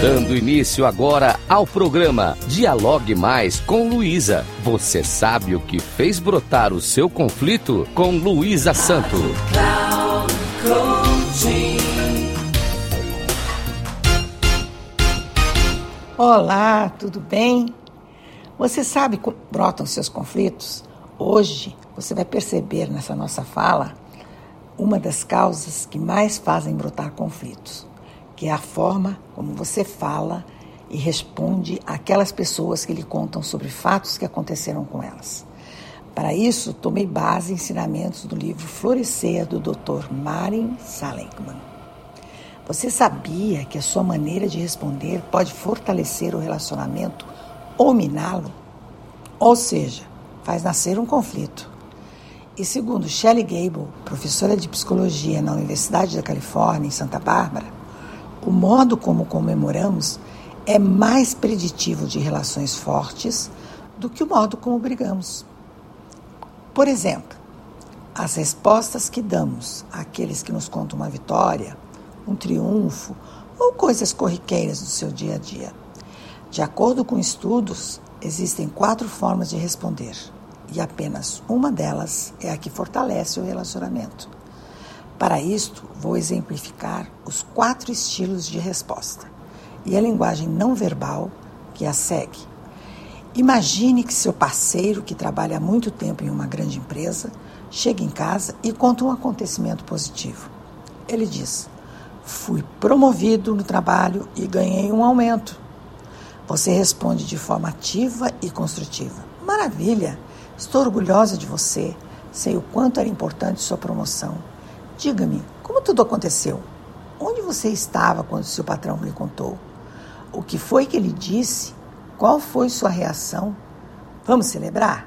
Dando início agora ao programa Dialogue Mais com Luísa. Você sabe o que fez brotar o seu conflito com Luísa Santo. Olá, tudo bem? Você sabe como brotam seus conflitos? Hoje você vai perceber nessa nossa fala uma das causas que mais fazem brotar conflitos que é a forma como você fala e responde àquelas pessoas que lhe contam sobre fatos que aconteceram com elas. Para isso, tomei base em ensinamentos do livro Florescer, do Dr. Marin Seligman. Você sabia que a sua maneira de responder pode fortalecer o relacionamento ou miná-lo? Ou seja, faz nascer um conflito. E segundo Shelley Gable, professora de psicologia na Universidade da Califórnia, em Santa Bárbara, o modo como comemoramos é mais preditivo de relações fortes do que o modo como brigamos. Por exemplo, as respostas que damos àqueles que nos contam uma vitória, um triunfo ou coisas corriqueiras do seu dia a dia. De acordo com estudos, existem quatro formas de responder e apenas uma delas é a que fortalece o relacionamento. Para isto, vou exemplificar os quatro estilos de resposta e a linguagem não verbal que a segue. Imagine que seu parceiro, que trabalha há muito tempo em uma grande empresa, chega em casa e conta um acontecimento positivo. Ele diz: Fui promovido no trabalho e ganhei um aumento. Você responde de forma ativa e construtiva: Maravilha! Estou orgulhosa de você. Sei o quanto era importante sua promoção. Diga-me, como tudo aconteceu? Onde você estava quando seu patrão lhe contou? O que foi que ele disse? Qual foi sua reação? Vamos celebrar?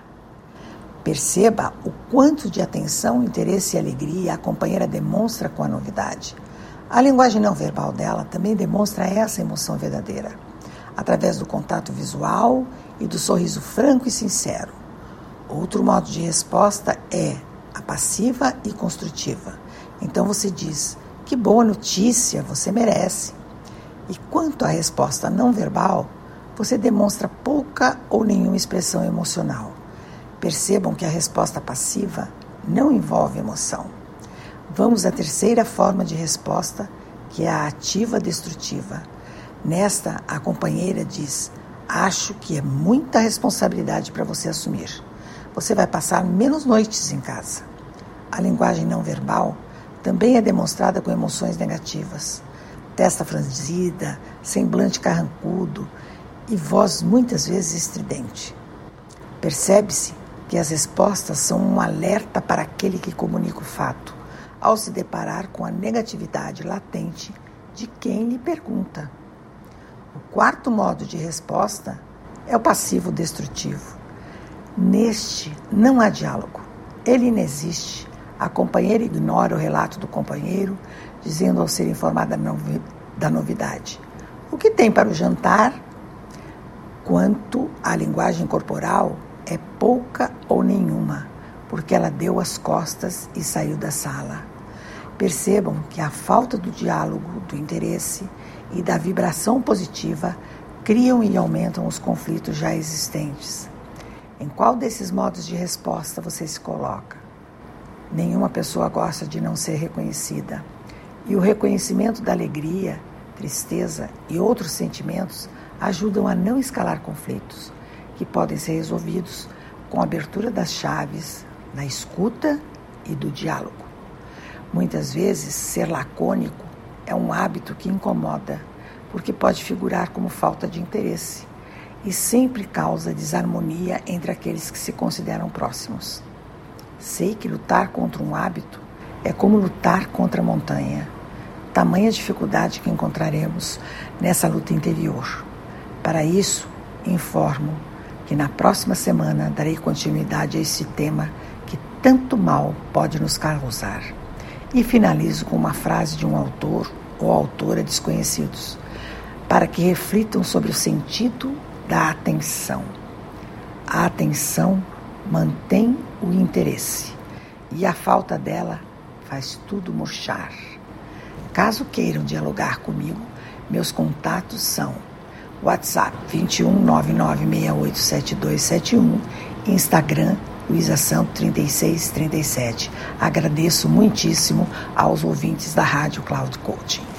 Perceba o quanto de atenção, interesse e alegria a companheira demonstra com a novidade. A linguagem não verbal dela também demonstra essa emoção verdadeira, através do contato visual e do sorriso franco e sincero. Outro modo de resposta é a passiva e construtiva então você diz: Que boa notícia, você merece. E quanto à resposta não verbal, você demonstra pouca ou nenhuma expressão emocional. Percebam que a resposta passiva não envolve emoção. Vamos à terceira forma de resposta, que é a ativa destrutiva. Nesta, a companheira diz: Acho que é muita responsabilidade para você assumir. Você vai passar menos noites em casa. A linguagem não verbal também é demonstrada com emoções negativas. Testa franzida, semblante carrancudo e voz muitas vezes estridente. Percebe-se que as respostas são um alerta para aquele que comunica o fato, ao se deparar com a negatividade latente de quem lhe pergunta. O quarto modo de resposta é o passivo destrutivo. Neste não há diálogo, ele inexiste a companheira ignora o relato do companheiro, dizendo ao ser informada da novidade. O que tem para o jantar? Quanto à linguagem corporal, é pouca ou nenhuma, porque ela deu as costas e saiu da sala. Percebam que a falta do diálogo, do interesse e da vibração positiva criam e aumentam os conflitos já existentes. Em qual desses modos de resposta você se coloca? Nenhuma pessoa gosta de não ser reconhecida. E o reconhecimento da alegria, tristeza e outros sentimentos ajudam a não escalar conflitos, que podem ser resolvidos com a abertura das chaves da escuta e do diálogo. Muitas vezes, ser lacônico é um hábito que incomoda, porque pode figurar como falta de interesse e sempre causa desarmonia entre aqueles que se consideram próximos. Sei que lutar contra um hábito é como lutar contra a montanha. Tamanha dificuldade que encontraremos nessa luta interior. Para isso, informo que na próxima semana darei continuidade a esse tema que tanto mal pode nos causar. E finalizo com uma frase de um autor ou autora desconhecidos, para que reflitam sobre o sentido da atenção. A atenção mantém o interesse e a falta dela faz tudo murchar. Caso queiram dialogar comigo, Meus contatos são WhatsApp 21 9987271, Instagram Luísa Santo 3637. Agradeço muitíssimo aos ouvintes da Rádio Cloud Coaching.